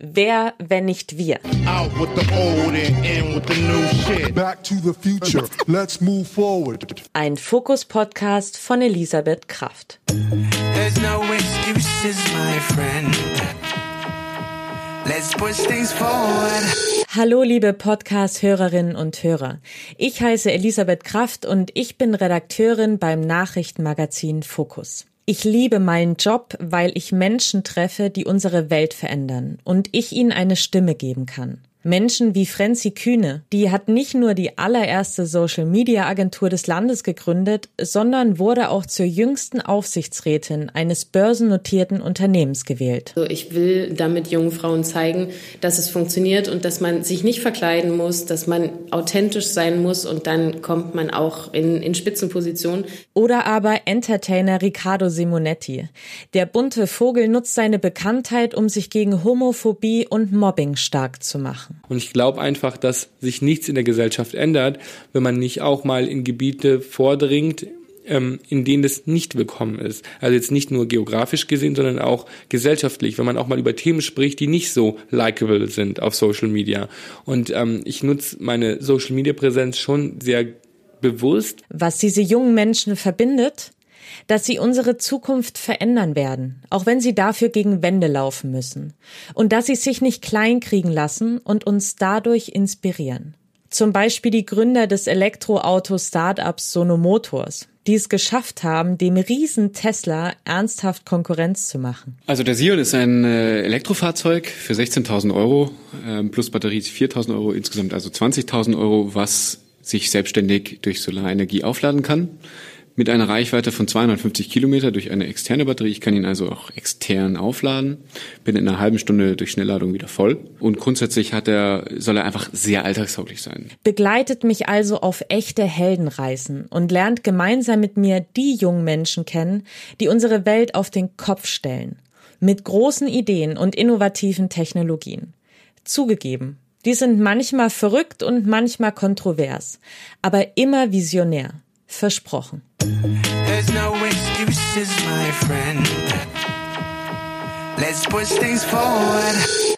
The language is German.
Wer, wenn nicht wir? Out with the old and in with the new shit. Back to the future. Let's move forward. Ein Fokus-Podcast von Elisabeth Kraft. There's no excuses, my friend. Let's push things forward. Hallo liebe Podcast-Hörerinnen und Hörer. Ich heiße Elisabeth Kraft und ich bin Redakteurin beim Nachrichtenmagazin Fokus. Ich liebe meinen Job, weil ich Menschen treffe, die unsere Welt verändern und ich ihnen eine Stimme geben kann. Menschen wie Frenzi Kühne, die hat nicht nur die allererste Social-Media-Agentur des Landes gegründet, sondern wurde auch zur jüngsten Aufsichtsrätin eines börsennotierten Unternehmens gewählt. Also ich will damit jungen Frauen zeigen, dass es funktioniert und dass man sich nicht verkleiden muss, dass man authentisch sein muss und dann kommt man auch in, in Spitzenpositionen. Oder aber Entertainer Riccardo Simonetti. Der bunte Vogel nutzt seine Bekanntheit, um sich gegen Homophobie und Mobbing stark zu machen. Und ich glaube einfach, dass sich nichts in der Gesellschaft ändert, wenn man nicht auch mal in Gebiete vordringt, ähm, in denen das nicht willkommen ist. Also jetzt nicht nur geografisch gesehen, sondern auch gesellschaftlich, wenn man auch mal über Themen spricht, die nicht so likable sind auf Social Media. Und ähm, ich nutze meine Social Media Präsenz schon sehr bewusst. Was diese jungen Menschen verbindet? Dass sie unsere Zukunft verändern werden, auch wenn sie dafür gegen Wände laufen müssen, und dass sie sich nicht kleinkriegen lassen und uns dadurch inspirieren. Zum Beispiel die Gründer des Elektroauto-Startups Sono Motors, die es geschafft haben, dem riesen Tesla ernsthaft Konkurrenz zu machen. Also der Sion ist ein äh, Elektrofahrzeug für 16.000 Euro ähm, plus Batterie 4.000 Euro, insgesamt also 20.000 Euro, was sich selbstständig durch Solarenergie aufladen kann mit einer Reichweite von 250 Kilometer durch eine externe Batterie. Ich kann ihn also auch extern aufladen, bin in einer halben Stunde durch Schnellladung wieder voll. Und grundsätzlich hat er, soll er einfach sehr alltagstauglich sein. Begleitet mich also auf echte Heldenreisen und lernt gemeinsam mit mir die jungen Menschen kennen, die unsere Welt auf den Kopf stellen. Mit großen Ideen und innovativen Technologien. Zugegeben, die sind manchmal verrückt und manchmal kontrovers, aber immer visionär. Versprochen. No excuses,